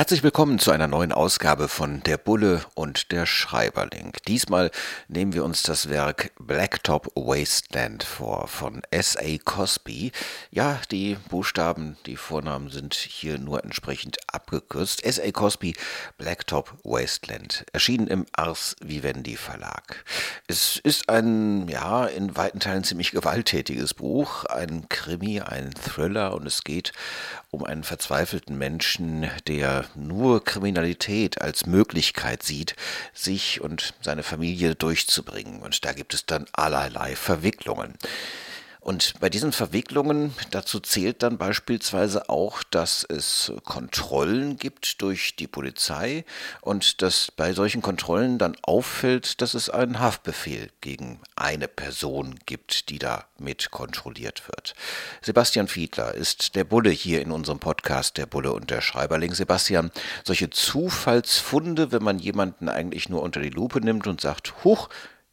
Herzlich willkommen zu einer neuen Ausgabe von Der Bulle und der Schreiberling. Diesmal nehmen wir uns das Werk Blacktop Wasteland vor von S.A. Cosby. Ja, die Buchstaben, die Vornamen sind hier nur entsprechend abgekürzt. S.A. Cosby, Blacktop Wasteland, erschienen im Ars Vivendi Verlag. Es ist ein, ja, in weiten Teilen ziemlich gewalttätiges Buch, ein Krimi, ein Thriller und es geht um einen verzweifelten Menschen, der nur Kriminalität als Möglichkeit sieht, sich und seine Familie durchzubringen. Und da gibt es dann allerlei Verwicklungen. Und bei diesen Verwicklungen, dazu zählt dann beispielsweise auch, dass es Kontrollen gibt durch die Polizei und dass bei solchen Kontrollen dann auffällt, dass es einen Haftbefehl gegen eine Person gibt, die da mit kontrolliert wird. Sebastian Fiedler ist der Bulle hier in unserem Podcast, der Bulle und der Schreiberling. Sebastian, solche Zufallsfunde, wenn man jemanden eigentlich nur unter die Lupe nimmt und sagt, huch,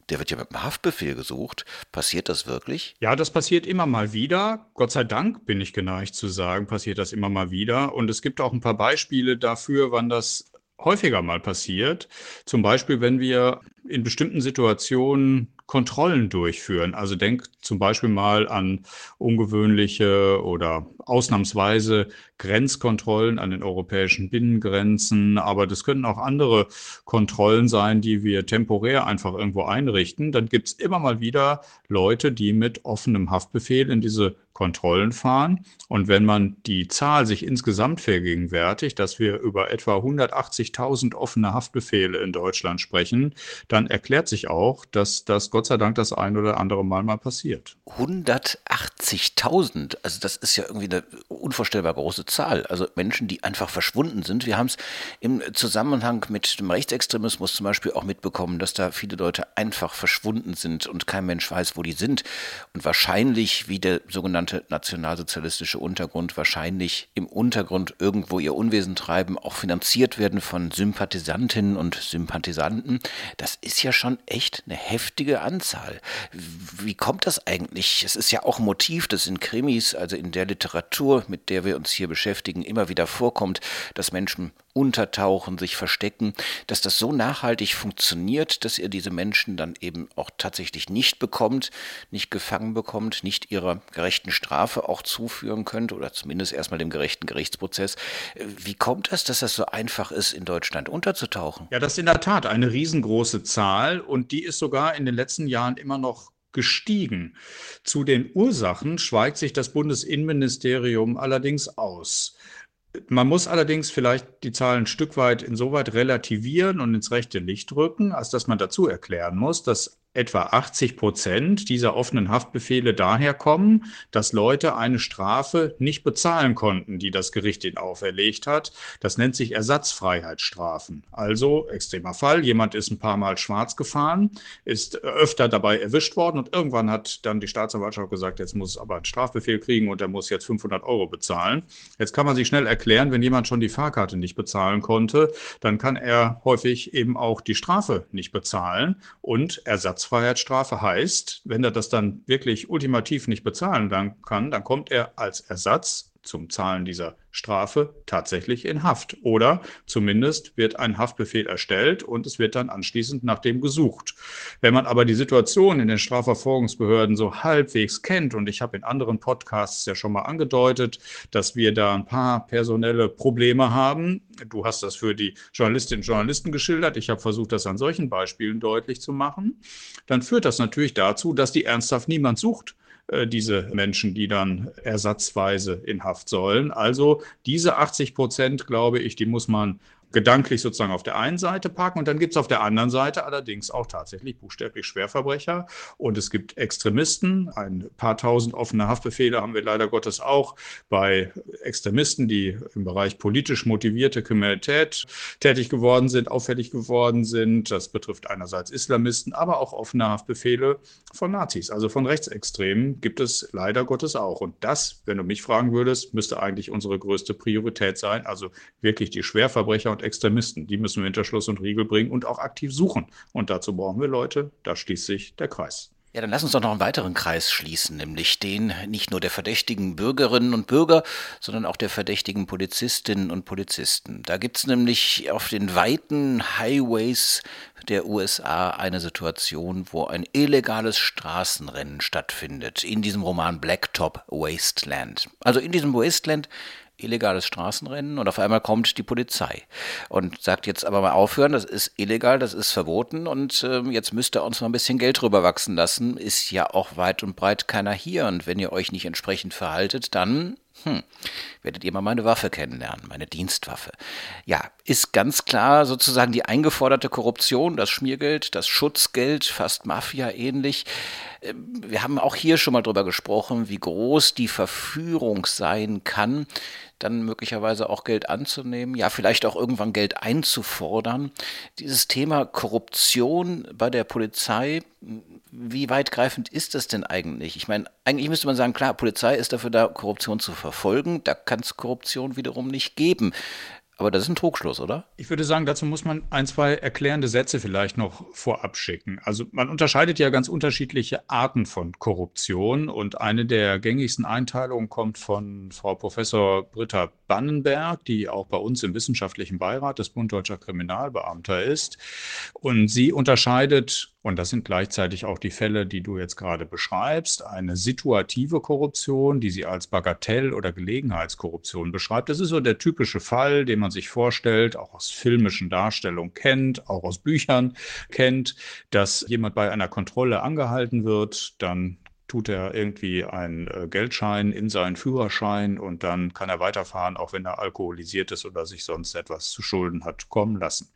der wird ja mit einem Haftbefehl gesucht. Passiert das wirklich? Ja, das passiert immer mal wieder. Gott sei Dank bin ich geneigt zu sagen, passiert das immer mal wieder. Und es gibt auch ein paar Beispiele dafür, wann das häufiger mal passiert. Zum Beispiel, wenn wir in bestimmten Situationen Kontrollen durchführen. Also denkt zum Beispiel mal an ungewöhnliche oder ausnahmsweise Grenzkontrollen an den europäischen Binnengrenzen, aber das können auch andere Kontrollen sein, die wir temporär einfach irgendwo einrichten. Dann gibt es immer mal wieder Leute, die mit offenem Haftbefehl in diese Kontrollen fahren. Und wenn man die Zahl sich insgesamt vergegenwärtigt, dass wir über etwa 180.000 offene Haftbefehle in Deutschland sprechen, dann erklärt sich auch, dass das Gott sei Dank das ein oder andere Mal mal passiert. 180.000, also das ist ja irgendwie eine unvorstellbar große Zahl. Also Menschen, die einfach verschwunden sind. Wir haben es im Zusammenhang mit dem Rechtsextremismus zum Beispiel auch mitbekommen, dass da viele Leute einfach verschwunden sind und kein Mensch weiß, wo die sind. Und wahrscheinlich, wie der sogenannte nationalsozialistische Untergrund, wahrscheinlich im Untergrund irgendwo ihr Unwesen treiben, auch finanziert werden von Sympathisantinnen und Sympathisanten. Das ist ja schon echt eine heftige Anzahl. Wie kommt das eigentlich? Es ist ja auch ein Motiv, das in Krimis, also in der Literatur, mit der wir uns hier beschäftigen, immer wieder vorkommt, dass Menschen untertauchen, sich verstecken, dass das so nachhaltig funktioniert, dass ihr diese Menschen dann eben auch tatsächlich nicht bekommt, nicht gefangen bekommt, nicht ihrer gerechten Strafe auch zuführen könnt oder zumindest erstmal dem gerechten Gerichtsprozess. Wie kommt das, dass das so einfach ist, in Deutschland unterzutauchen? Ja, das ist in der Tat eine riesengroße Zahl und die ist sogar in den letzten Jahren immer noch gestiegen. Zu den Ursachen schweigt sich das Bundesinnenministerium allerdings aus. Man muss allerdings vielleicht die Zahlen ein Stück weit insoweit relativieren und ins rechte Licht rücken, als dass man dazu erklären muss, dass etwa 80 Prozent dieser offenen Haftbefehle daher kommen, dass Leute eine Strafe nicht bezahlen konnten, die das Gericht ihnen auferlegt hat. Das nennt sich Ersatzfreiheitsstrafen. Also extremer Fall, jemand ist ein paar Mal schwarz gefahren, ist öfter dabei erwischt worden und irgendwann hat dann die Staatsanwaltschaft gesagt, jetzt muss aber einen Strafbefehl kriegen und er muss jetzt 500 Euro bezahlen. Jetzt kann man sich schnell erklären, wenn jemand schon die Fahrkarte nicht bezahlen konnte, dann kann er häufig eben auch die Strafe nicht bezahlen und Ersatz Ersatzfreiheitsstrafe heißt, wenn er das dann wirklich ultimativ nicht bezahlen kann, dann kommt er als Ersatz zum Zahlen dieser Strafe tatsächlich in Haft. Oder zumindest wird ein Haftbefehl erstellt und es wird dann anschließend nach dem gesucht. Wenn man aber die Situation in den Strafverfolgungsbehörden so halbwegs kennt, und ich habe in anderen Podcasts ja schon mal angedeutet, dass wir da ein paar personelle Probleme haben. Du hast das für die Journalistinnen und Journalisten geschildert. Ich habe versucht, das an solchen Beispielen deutlich zu machen. Dann führt das natürlich dazu, dass die ernsthaft niemand sucht diese Menschen, die dann ersatzweise in Haft sollen. Also diese 80 Prozent, glaube ich, die muss man gedanklich sozusagen auf der einen Seite parken und dann gibt es auf der anderen Seite allerdings auch tatsächlich buchstäblich Schwerverbrecher und es gibt Extremisten. Ein paar tausend offene Haftbefehle haben wir leider Gottes auch bei Extremisten, die im Bereich politisch motivierte Kriminalität tätig geworden sind, auffällig geworden sind. Das betrifft einerseits Islamisten, aber auch offene Haftbefehle von Nazis, also von Rechtsextremen gibt es leider Gottes auch. Und das, wenn du mich fragen würdest, müsste eigentlich unsere größte Priorität sein. Also wirklich die Schwerverbrecher und Extremisten, die müssen wir hinter Schluss und Riegel bringen und auch aktiv suchen. Und dazu brauchen wir Leute, da schließt sich der Kreis. Ja, dann lass uns doch noch einen weiteren Kreis schließen, nämlich den nicht nur der verdächtigen Bürgerinnen und Bürger, sondern auch der verdächtigen Polizistinnen und Polizisten. Da gibt es nämlich auf den weiten Highways der USA eine Situation, wo ein illegales Straßenrennen stattfindet, in diesem Roman Blacktop Wasteland. Also in diesem Wasteland illegales Straßenrennen und auf einmal kommt die Polizei und sagt jetzt aber mal aufhören, das ist illegal, das ist verboten und äh, jetzt müsst ihr uns mal ein bisschen Geld drüber wachsen lassen, ist ja auch weit und breit keiner hier und wenn ihr euch nicht entsprechend verhaltet, dann hm, werdet ihr mal meine Waffe kennenlernen, meine Dienstwaffe. Ja, ist ganz klar sozusagen die eingeforderte Korruption, das Schmiergeld, das Schutzgeld, fast Mafia ähnlich. Ähm, wir haben auch hier schon mal drüber gesprochen, wie groß die Verführung sein kann, dann möglicherweise auch Geld anzunehmen, ja, vielleicht auch irgendwann Geld einzufordern. Dieses Thema Korruption bei der Polizei, wie weitgreifend ist das denn eigentlich? Ich meine, eigentlich müsste man sagen, klar, Polizei ist dafür da, Korruption zu verfolgen. Da kann es Korruption wiederum nicht geben. Aber das ist ein Trugschluss, oder? Ich würde sagen, dazu muss man ein, zwei erklärende Sätze vielleicht noch vorab schicken. Also man unterscheidet ja ganz unterschiedliche Arten von Korruption und eine der gängigsten Einteilungen kommt von Frau Professor Britta Bannenberg, die auch bei uns im wissenschaftlichen Beirat des Bund Deutscher Kriminalbeamter ist. Und sie unterscheidet und das sind gleichzeitig auch die Fälle, die du jetzt gerade beschreibst. Eine situative Korruption, die sie als Bagatell- oder Gelegenheitskorruption beschreibt. Das ist so der typische Fall, den man sich vorstellt, auch aus filmischen Darstellungen kennt, auch aus Büchern kennt, dass jemand bei einer Kontrolle angehalten wird, dann tut er irgendwie einen äh, Geldschein in seinen Führerschein und dann kann er weiterfahren, auch wenn er alkoholisiert ist oder sich sonst etwas zu Schulden hat kommen lassen.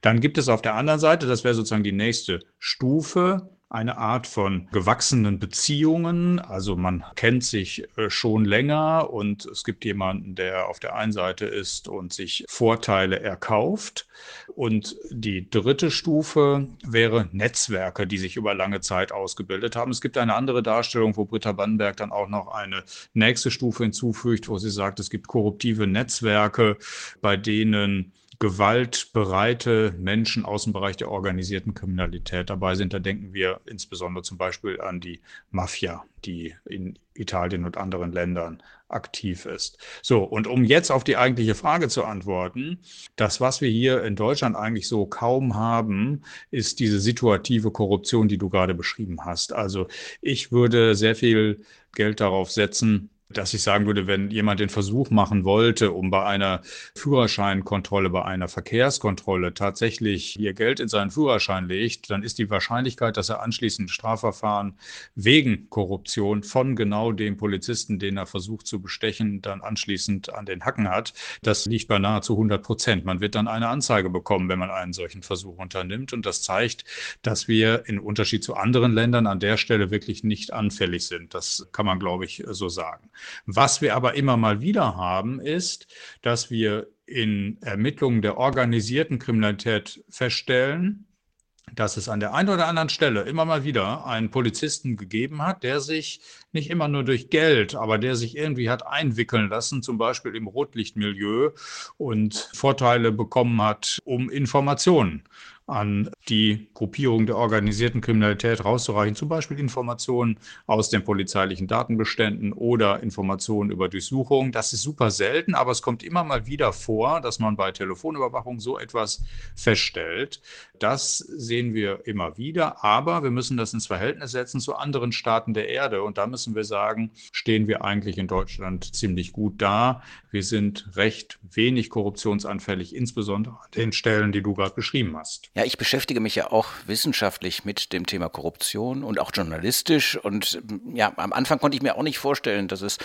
Dann gibt es auf der anderen Seite, das wäre sozusagen die nächste Stufe, eine Art von gewachsenen Beziehungen. Also man kennt sich äh, schon länger und es gibt jemanden, der auf der einen Seite ist und sich Vorteile erkauft. Und die dritte Stufe wäre Netzwerke, die sich über lange Zeit ausgebildet haben. Es gibt eine andere Darstellung, wo Britta Bannenberg dann auch noch eine nächste Stufe hinzufügt, wo sie sagt, es gibt korruptive Netzwerke, bei denen gewaltbereite Menschen aus dem Bereich der organisierten Kriminalität dabei sind. Da denken wir insbesondere zum Beispiel an die Mafia, die in Italien und anderen Ländern aktiv ist. So, und um jetzt auf die eigentliche Frage zu antworten, das, was wir hier in Deutschland eigentlich so kaum haben, ist diese situative Korruption, die du gerade beschrieben hast. Also ich würde sehr viel Geld darauf setzen, dass ich sagen würde, wenn jemand den Versuch machen wollte, um bei einer Führerscheinkontrolle, bei einer Verkehrskontrolle tatsächlich ihr Geld in seinen Führerschein legt, dann ist die Wahrscheinlichkeit, dass er anschließend Strafverfahren wegen Korruption von genau dem Polizisten, den er versucht zu bestechen, dann anschließend an den Hacken hat, das liegt bei nahezu 100 Prozent. Man wird dann eine Anzeige bekommen, wenn man einen solchen Versuch unternimmt. Und das zeigt, dass wir in Unterschied zu anderen Ländern an der Stelle wirklich nicht anfällig sind. Das kann man, glaube ich, so sagen. Was wir aber immer mal wieder haben, ist, dass wir in Ermittlungen der organisierten Kriminalität feststellen, dass es an der einen oder anderen Stelle immer mal wieder einen Polizisten gegeben hat, der sich nicht immer nur durch Geld, aber der sich irgendwie hat einwickeln lassen, zum Beispiel im Rotlichtmilieu und Vorteile bekommen hat, um Informationen an die Gruppierung der organisierten Kriminalität rauszureichen, zum Beispiel Informationen aus den polizeilichen Datenbeständen oder Informationen über Durchsuchungen. Das ist super selten, aber es kommt immer mal wieder vor, dass man bei Telefonüberwachung so etwas feststellt. Das sehen wir immer wieder, aber wir müssen das ins Verhältnis setzen zu anderen Staaten der Erde. Und da müssen wir sagen, stehen wir eigentlich in Deutschland ziemlich gut da. Wir sind recht wenig korruptionsanfällig, insbesondere an den Stellen, die du gerade beschrieben hast. Ja, ich beschäftige mich ja auch wissenschaftlich mit dem Thema Korruption und auch journalistisch. Und ja, am Anfang konnte ich mir auch nicht vorstellen, dass es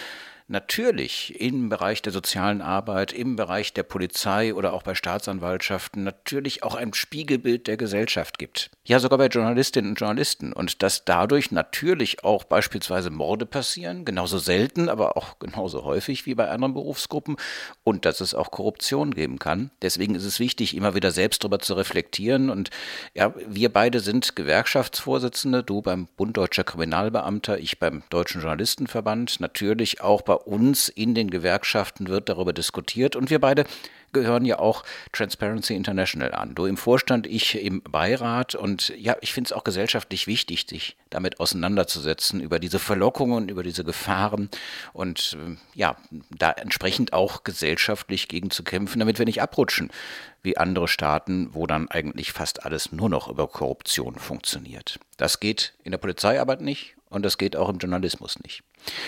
natürlich im Bereich der sozialen Arbeit, im Bereich der Polizei oder auch bei Staatsanwaltschaften natürlich auch ein Spiegelbild der Gesellschaft gibt. Ja, sogar bei Journalistinnen und Journalisten. Und dass dadurch natürlich auch beispielsweise Morde passieren, genauso selten, aber auch genauso häufig wie bei anderen Berufsgruppen. Und dass es auch Korruption geben kann. Deswegen ist es wichtig, immer wieder selbst darüber zu reflektieren. Und ja, wir beide sind Gewerkschaftsvorsitzende, du beim Bund Deutscher Kriminalbeamter, ich beim Deutschen Journalistenverband, natürlich auch bei uns in den Gewerkschaften wird darüber diskutiert und wir beide gehören ja auch Transparency International an. Du im Vorstand, ich im Beirat und ja, ich finde es auch gesellschaftlich wichtig, sich damit auseinanderzusetzen, über diese Verlockungen, über diese Gefahren und ja, da entsprechend auch gesellschaftlich gegen zu kämpfen, damit wir nicht abrutschen wie andere Staaten, wo dann eigentlich fast alles nur noch über Korruption funktioniert. Das geht in der Polizeiarbeit nicht und das geht auch im Journalismus nicht.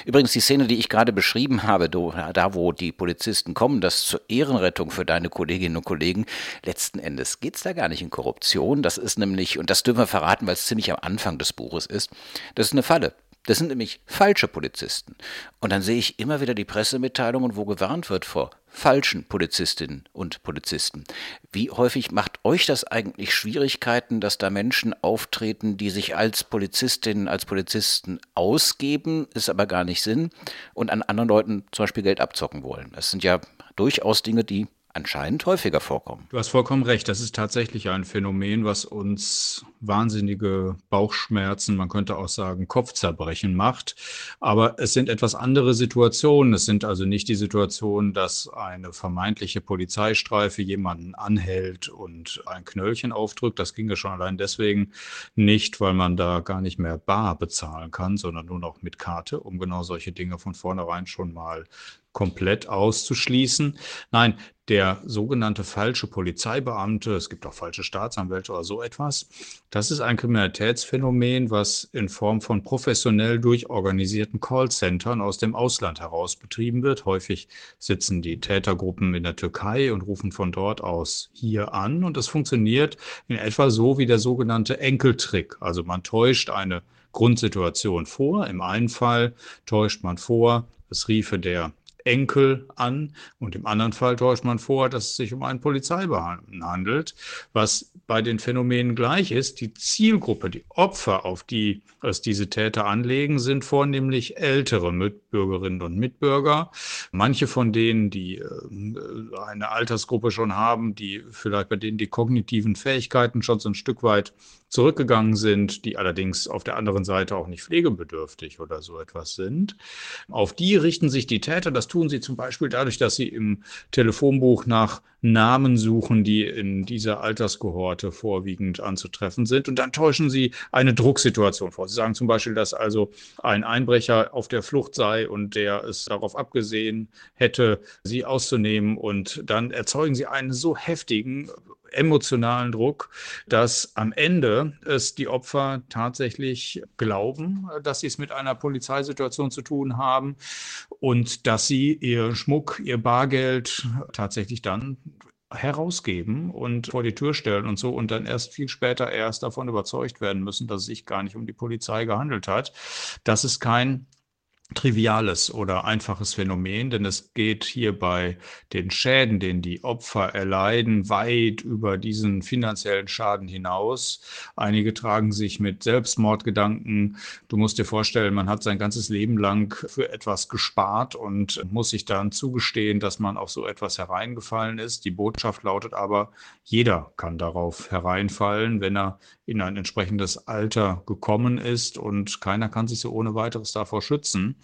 Übrigens, die Szene, die ich gerade beschrieben habe, da wo die Polizisten kommen, das zur Ehrenrettung für deine Kolleginnen und Kollegen, letzten Endes geht es da gar nicht in Korruption. Das ist nämlich, und das dürfen wir verraten, weil es ziemlich am Anfang des Buches ist, das ist eine Falle. Das sind nämlich falsche Polizisten. Und dann sehe ich immer wieder die Pressemitteilungen, wo gewarnt wird vor falschen Polizistinnen und Polizisten. Wie häufig macht euch das eigentlich Schwierigkeiten, dass da Menschen auftreten, die sich als Polizistinnen, als Polizisten ausgeben, es aber gar nicht sind und an anderen Leuten zum Beispiel Geld abzocken wollen? Das sind ja durchaus Dinge, die anscheinend häufiger vorkommen. Du hast vollkommen recht. Das ist tatsächlich ein Phänomen, was uns wahnsinnige Bauchschmerzen, man könnte auch sagen Kopfzerbrechen macht. Aber es sind etwas andere Situationen. Es sind also nicht die Situationen, dass eine vermeintliche Polizeistreife jemanden anhält und ein Knöllchen aufdrückt. Das ginge schon allein deswegen nicht, weil man da gar nicht mehr bar bezahlen kann, sondern nur noch mit Karte, um genau solche Dinge von vornherein schon mal komplett auszuschließen. Nein, der sogenannte falsche Polizeibeamte, es gibt auch falsche Staatsanwälte oder so etwas, das ist ein Kriminalitätsphänomen, was in Form von professionell durchorganisierten Callcentern aus dem Ausland heraus betrieben wird. Häufig sitzen die Tätergruppen in der Türkei und rufen von dort aus hier an und es funktioniert in etwa so wie der sogenannte Enkeltrick. Also man täuscht eine Grundsituation vor. Im einen Fall täuscht man vor, es riefe der Enkel an und im anderen Fall täuscht man vor, dass es sich um einen Polizeibeamten handelt, was bei den Phänomenen gleich ist. Die Zielgruppe, die Opfer, auf die es diese Täter anlegen, sind vornehmlich ältere Mitbürgerinnen und Mitbürger. Manche von denen, die äh, eine Altersgruppe schon haben, die vielleicht bei denen die kognitiven Fähigkeiten schon so ein Stück weit zurückgegangen sind, die allerdings auf der anderen Seite auch nicht pflegebedürftig oder so etwas sind. Auf die richten sich die Täter. Das tun sie zum Beispiel dadurch, dass sie im Telefonbuch nach Namen suchen, die in dieser Alterskohorte vorwiegend anzutreffen sind. Und dann täuschen sie eine Drucksituation vor. Sie sagen zum Beispiel, dass also ein Einbrecher auf der Flucht sei und der es darauf abgesehen hätte, sie auszunehmen. Und dann erzeugen sie einen so heftigen emotionalen Druck, dass am Ende es die Opfer tatsächlich glauben, dass sie es mit einer Polizeisituation zu tun haben und dass sie ihr Schmuck, ihr Bargeld tatsächlich dann herausgeben und vor die Tür stellen und so und dann erst viel später erst davon überzeugt werden müssen, dass es sich gar nicht um die Polizei gehandelt hat. Das ist kein triviales oder einfaches Phänomen, denn es geht hier bei den Schäden, den die Opfer erleiden, weit über diesen finanziellen Schaden hinaus. Einige tragen sich mit Selbstmordgedanken. Du musst dir vorstellen, man hat sein ganzes Leben lang für etwas gespart und muss sich dann zugestehen, dass man auf so etwas hereingefallen ist. Die Botschaft lautet aber, jeder kann darauf hereinfallen, wenn er in ein entsprechendes Alter gekommen ist und keiner kann sich so ohne weiteres davor schützen.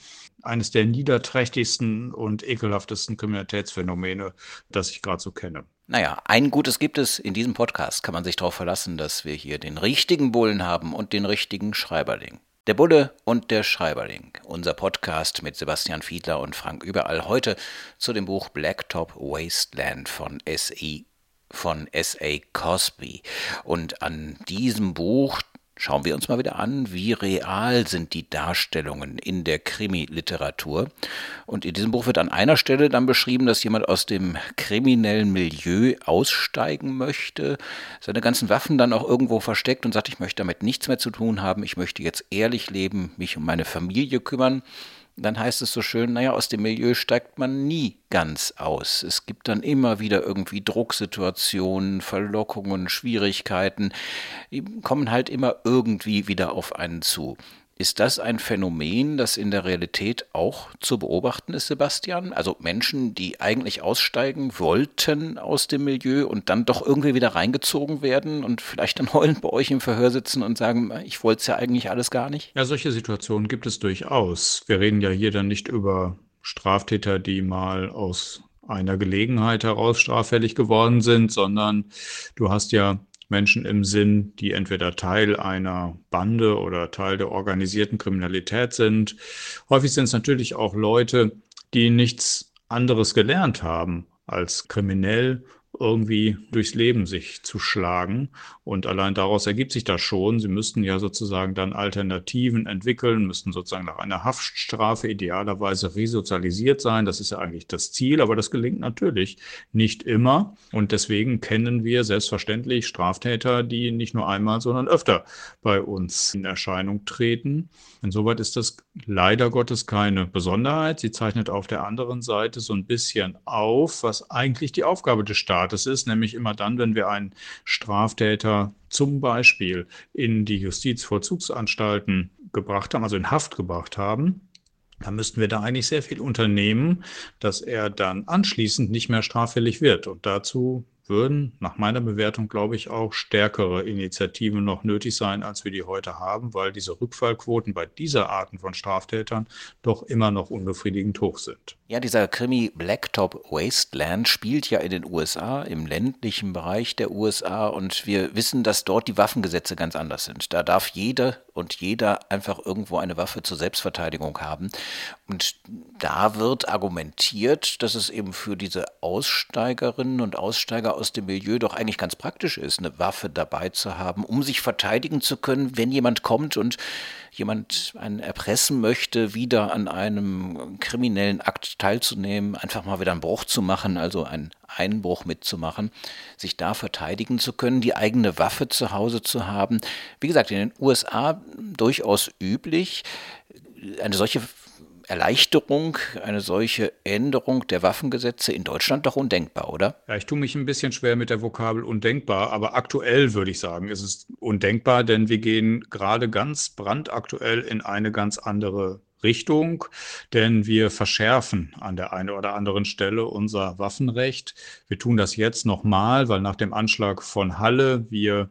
Eines der niederträchtigsten und ekelhaftesten Kriminalitätsphänomene, das ich gerade so kenne. Naja, ein Gutes gibt es. In diesem Podcast kann man sich darauf verlassen, dass wir hier den richtigen Bullen haben und den richtigen Schreiberling. Der Bulle und der Schreiberling. Unser Podcast mit Sebastian Fiedler und Frank Überall heute zu dem Buch Blacktop Wasteland von S.E von S.A. Cosby. Und an diesem Buch schauen wir uns mal wieder an, wie real sind die Darstellungen in der Krimi-Literatur. Und in diesem Buch wird an einer Stelle dann beschrieben, dass jemand aus dem kriminellen Milieu aussteigen möchte, seine ganzen Waffen dann auch irgendwo versteckt und sagt, ich möchte damit nichts mehr zu tun haben, ich möchte jetzt ehrlich leben, mich um meine Familie kümmern. Dann heißt es so schön, naja, aus dem Milieu steigt man nie ganz aus. Es gibt dann immer wieder irgendwie Drucksituationen, Verlockungen, Schwierigkeiten, die kommen halt immer irgendwie wieder auf einen zu. Ist das ein Phänomen, das in der Realität auch zu beobachten ist, Sebastian? Also Menschen, die eigentlich aussteigen wollten aus dem Milieu und dann doch irgendwie wieder reingezogen werden und vielleicht dann heulend bei euch im Verhör sitzen und sagen, ich wollte es ja eigentlich alles gar nicht? Ja, solche Situationen gibt es durchaus. Wir reden ja hier dann nicht über Straftäter, die mal aus einer Gelegenheit heraus straffällig geworden sind, sondern du hast ja Menschen im Sinn, die entweder Teil einer Bande oder Teil der organisierten Kriminalität sind. Häufig sind es natürlich auch Leute, die nichts anderes gelernt haben als kriminell irgendwie durchs Leben sich zu schlagen. Und allein daraus ergibt sich das schon. Sie müssten ja sozusagen dann Alternativen entwickeln, müssten sozusagen nach einer Haftstrafe idealerweise resozialisiert sein. Das ist ja eigentlich das Ziel, aber das gelingt natürlich nicht immer. Und deswegen kennen wir selbstverständlich Straftäter, die nicht nur einmal, sondern öfter bei uns in Erscheinung treten. Insoweit ist das leider Gottes keine Besonderheit. Sie zeichnet auf der anderen Seite so ein bisschen auf, was eigentlich die Aufgabe des Staates ist, nämlich immer dann, wenn wir einen Straftäter zum Beispiel in die Justizvollzugsanstalten gebracht haben, also in Haft gebracht haben, dann müssten wir da eigentlich sehr viel unternehmen, dass er dann anschließend nicht mehr straffällig wird. Und dazu würden nach meiner Bewertung, glaube ich, auch stärkere Initiativen noch nötig sein, als wir die heute haben, weil diese Rückfallquoten bei dieser Arten von Straftätern doch immer noch unbefriedigend hoch sind. Ja, dieser Krimi Blacktop Wasteland spielt ja in den USA, im ländlichen Bereich der USA und wir wissen, dass dort die Waffengesetze ganz anders sind. Da darf jede und jeder einfach irgendwo eine Waffe zur Selbstverteidigung haben. Und da wird argumentiert, dass es eben für diese Aussteigerinnen und Aussteiger aus dem Milieu doch eigentlich ganz praktisch ist, eine Waffe dabei zu haben, um sich verteidigen zu können, wenn jemand kommt und jemand einen erpressen möchte, wieder an einem kriminellen Akt teilzunehmen, einfach mal wieder einen Bruch zu machen, also einen Einbruch mitzumachen, sich da verteidigen zu können, die eigene Waffe zu Hause zu haben. Wie gesagt, in den USA durchaus üblich. Eine solche Erleichterung, eine solche Änderung der Waffengesetze in Deutschland doch undenkbar, oder? Ja, ich tue mich ein bisschen schwer mit der Vokabel undenkbar, aber aktuell würde ich sagen, ist es undenkbar, denn wir gehen gerade ganz brandaktuell in eine ganz andere Richtung, denn wir verschärfen an der einen oder anderen Stelle unser Waffenrecht. Wir tun das jetzt nochmal, weil nach dem Anschlag von Halle wir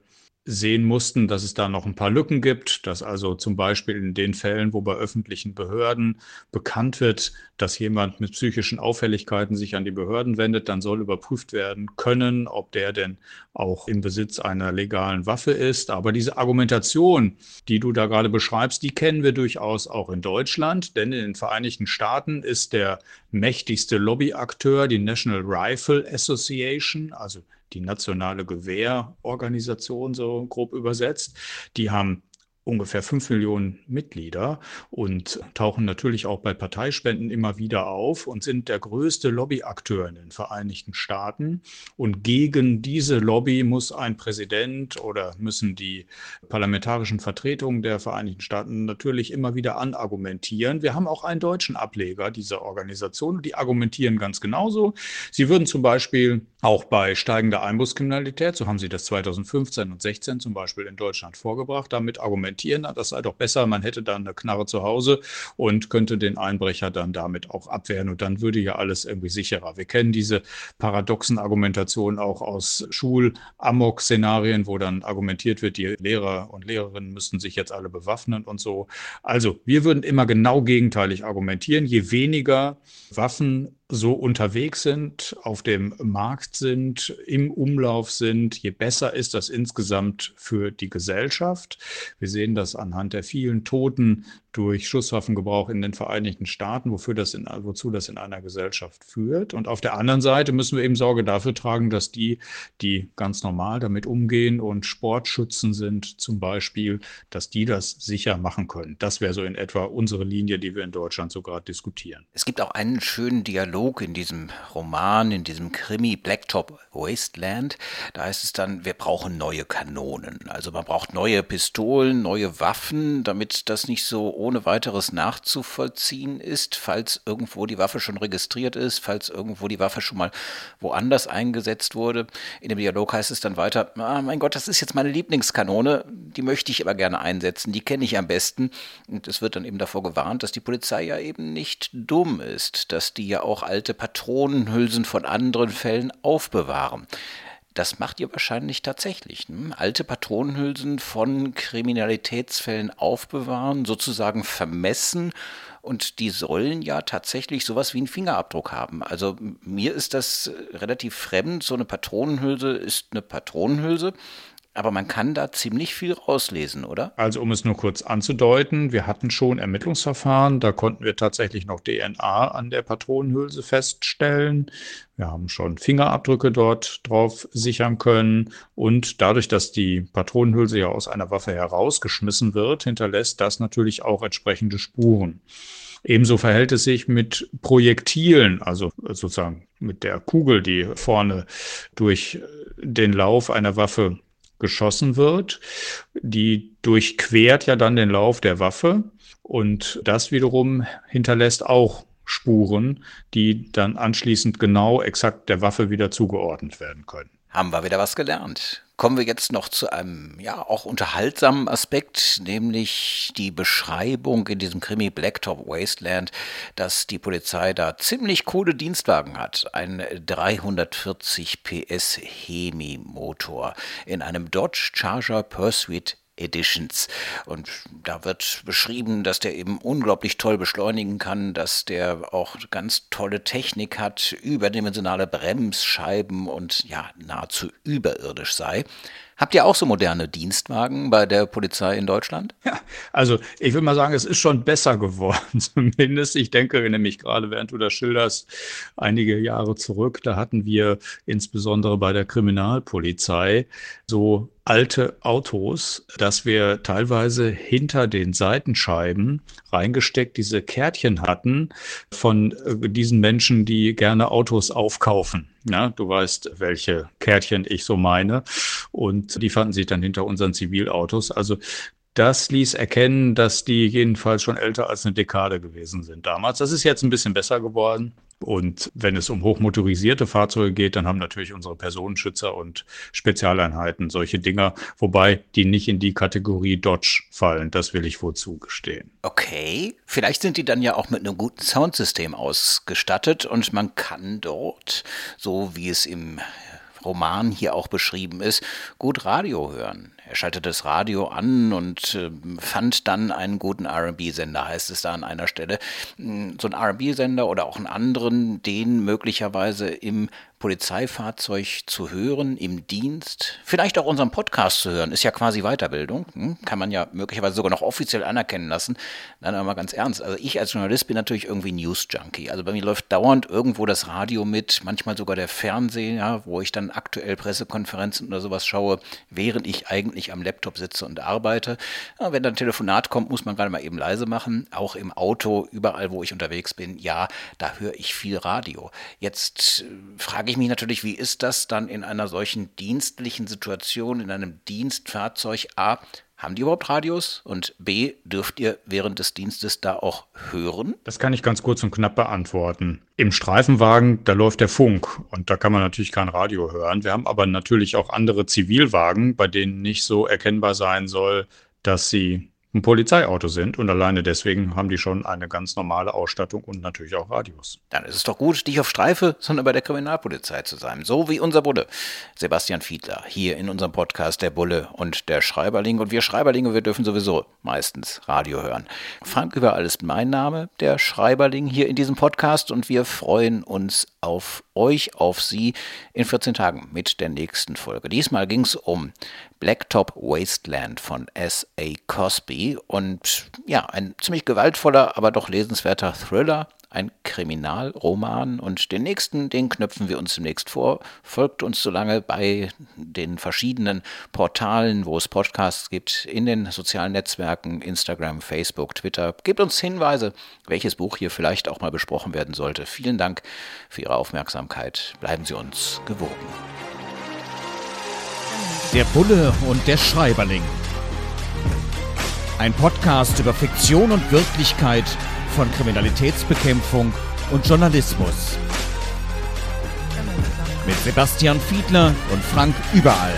sehen mussten, dass es da noch ein paar Lücken gibt, dass also zum Beispiel in den Fällen, wo bei öffentlichen Behörden bekannt wird, dass jemand mit psychischen Auffälligkeiten sich an die Behörden wendet, dann soll überprüft werden können, ob der denn auch im Besitz einer legalen Waffe ist. Aber diese Argumentation, die du da gerade beschreibst, die kennen wir durchaus auch in Deutschland, denn in den Vereinigten Staaten ist der mächtigste Lobbyakteur die National Rifle Association, also die nationale Gewehrorganisation, so grob übersetzt. Die haben ungefähr fünf Millionen Mitglieder und tauchen natürlich auch bei Parteispenden immer wieder auf und sind der größte Lobbyakteur in den Vereinigten Staaten. Und gegen diese Lobby muss ein Präsident oder müssen die parlamentarischen Vertretungen der Vereinigten Staaten natürlich immer wieder anargumentieren. Wir haben auch einen deutschen Ableger dieser Organisation, die argumentieren ganz genauso. Sie würden zum Beispiel auch bei steigender Einbruchskriminalität, so haben sie das 2015 und 16 zum Beispiel in Deutschland vorgebracht, damit argumentieren, das sei doch besser, man hätte dann eine Knarre zu Hause und könnte den Einbrecher dann damit auch abwehren und dann würde ja alles irgendwie sicherer. Wir kennen diese paradoxen Argumentationen auch aus Schul-Amok-Szenarien, wo dann argumentiert wird, die Lehrer und Lehrerinnen müssten sich jetzt alle bewaffnen und so. Also wir würden immer genau gegenteilig argumentieren. Je weniger Waffen so unterwegs sind, auf dem Markt sind, im Umlauf sind, je besser ist das insgesamt für die Gesellschaft. Wir sehen das anhand der vielen Toten durch Schusswaffengebrauch in den Vereinigten Staaten, wofür das in, wozu das in einer Gesellschaft führt. Und auf der anderen Seite müssen wir eben Sorge dafür tragen, dass die, die ganz normal damit umgehen und Sportschützen sind zum Beispiel, dass die das sicher machen können. Das wäre so in etwa unsere Linie, die wir in Deutschland so gerade diskutieren. Es gibt auch einen schönen Dialog Dialog in diesem Roman, in diesem Krimi Blacktop Wasteland, da heißt es dann, wir brauchen neue Kanonen. Also man braucht neue Pistolen, neue Waffen, damit das nicht so ohne weiteres nachzuvollziehen ist, falls irgendwo die Waffe schon registriert ist, falls irgendwo die Waffe schon mal woanders eingesetzt wurde. In dem Dialog heißt es dann weiter, ah, mein Gott, das ist jetzt meine Lieblingskanone, die möchte ich aber gerne einsetzen, die kenne ich am besten. Und es wird dann eben davor gewarnt, dass die Polizei ja eben nicht dumm ist, dass die ja auch alte Patronenhülsen von anderen Fällen aufbewahren. Das macht ihr wahrscheinlich tatsächlich. Ne? Alte Patronenhülsen von Kriminalitätsfällen aufbewahren, sozusagen vermessen. Und die sollen ja tatsächlich sowas wie einen Fingerabdruck haben. Also mir ist das relativ fremd. So eine Patronenhülse ist eine Patronenhülse. Aber man kann da ziemlich viel rauslesen, oder? Also um es nur kurz anzudeuten, wir hatten schon Ermittlungsverfahren, da konnten wir tatsächlich noch DNA an der Patronenhülse feststellen. Wir haben schon Fingerabdrücke dort drauf sichern können und dadurch, dass die Patronenhülse ja aus einer Waffe herausgeschmissen wird, hinterlässt das natürlich auch entsprechende Spuren. Ebenso verhält es sich mit Projektilen, also sozusagen mit der Kugel, die vorne durch den Lauf einer Waffe geschossen wird. Die durchquert ja dann den Lauf der Waffe und das wiederum hinterlässt auch Spuren, die dann anschließend genau exakt der Waffe wieder zugeordnet werden können. Haben wir wieder was gelernt. Kommen wir jetzt noch zu einem ja auch unterhaltsamen Aspekt, nämlich die Beschreibung in diesem Krimi Blacktop Wasteland, dass die Polizei da ziemlich coole Dienstwagen hat. Ein 340 PS Hemi Motor in einem Dodge Charger Pursuit Editions. Und da wird beschrieben, dass der eben unglaublich toll beschleunigen kann, dass der auch ganz tolle Technik hat, überdimensionale Bremsscheiben und ja, nahezu überirdisch sei. Habt ihr auch so moderne Dienstwagen bei der Polizei in Deutschland? Ja, also ich will mal sagen, es ist schon besser geworden, zumindest. Ich denke nämlich gerade, während du das schilderst, einige Jahre zurück, da hatten wir insbesondere bei der Kriminalpolizei so alte Autos, dass wir teilweise hinter den Seitenscheiben reingesteckt diese Kärtchen hatten von äh, diesen Menschen, die gerne Autos aufkaufen. Ja, du weißt, welche Kärtchen ich so meine. Und die fanden sich dann hinter unseren Zivilautos. Also das ließ erkennen, dass die jedenfalls schon älter als eine Dekade gewesen sind damals. Das ist jetzt ein bisschen besser geworden. Und wenn es um hochmotorisierte Fahrzeuge geht, dann haben natürlich unsere Personenschützer und Spezialeinheiten solche Dinger, wobei die nicht in die Kategorie Dodge fallen. Das will ich wohl zugestehen. Okay, vielleicht sind die dann ja auch mit einem guten Soundsystem ausgestattet und man kann dort, so wie es im Roman hier auch beschrieben ist, gut Radio hören. Er schaltete das Radio an und äh, fand dann einen guten RB-Sender, heißt es da an einer Stelle. Hm, so ein RB-Sender oder auch einen anderen, den möglicherweise im Polizeifahrzeug zu hören, im Dienst, vielleicht auch unseren Podcast zu hören, ist ja quasi Weiterbildung, hm? kann man ja möglicherweise sogar noch offiziell anerkennen lassen. Dann aber mal ganz ernst, also ich als Journalist bin natürlich irgendwie News-Junkie. Also bei mir läuft dauernd irgendwo das Radio mit, manchmal sogar der Fernseher, wo ich dann aktuell Pressekonferenzen oder sowas schaue, während ich eigentlich am Laptop sitze und arbeite. Ja, wenn dann ein Telefonat kommt, muss man gerade mal eben leise machen. Auch im Auto, überall, wo ich unterwegs bin, ja, da höre ich viel Radio. Jetzt äh, frage frage ich mich natürlich, wie ist das dann in einer solchen dienstlichen Situation, in einem Dienstfahrzeug? A, haben die überhaupt Radios? Und B, dürft ihr während des Dienstes da auch hören? Das kann ich ganz kurz und knapp beantworten. Im Streifenwagen, da läuft der Funk und da kann man natürlich kein Radio hören. Wir haben aber natürlich auch andere Zivilwagen, bei denen nicht so erkennbar sein soll, dass sie ein Polizeiauto sind und alleine deswegen haben die schon eine ganz normale Ausstattung und natürlich auch Radios. Dann ist es doch gut, nicht auf Streife, sondern bei der Kriminalpolizei zu sein. So wie unser Bulle, Sebastian Fiedler, hier in unserem Podcast Der Bulle und der Schreiberling. Und wir Schreiberlinge, wir dürfen sowieso meistens Radio hören. Frank Überall ist mein Name, der Schreiberling hier in diesem Podcast und wir freuen uns auf euch, auf Sie in 14 Tagen mit der nächsten Folge. Diesmal ging es um Blacktop Wasteland von S.A. Cosby und ja, ein ziemlich gewaltvoller, aber doch lesenswerter Thriller ein Kriminalroman und den nächsten, den knöpfen wir uns demnächst vor. Folgt uns so lange bei den verschiedenen Portalen, wo es Podcasts gibt, in den sozialen Netzwerken, Instagram, Facebook, Twitter. Gebt uns Hinweise, welches Buch hier vielleicht auch mal besprochen werden sollte. Vielen Dank für Ihre Aufmerksamkeit. Bleiben Sie uns gewogen. Der Bulle und der Schreiberling. Ein Podcast über Fiktion und Wirklichkeit von Kriminalitätsbekämpfung und Journalismus. Mit Sebastian Fiedler und Frank Überall.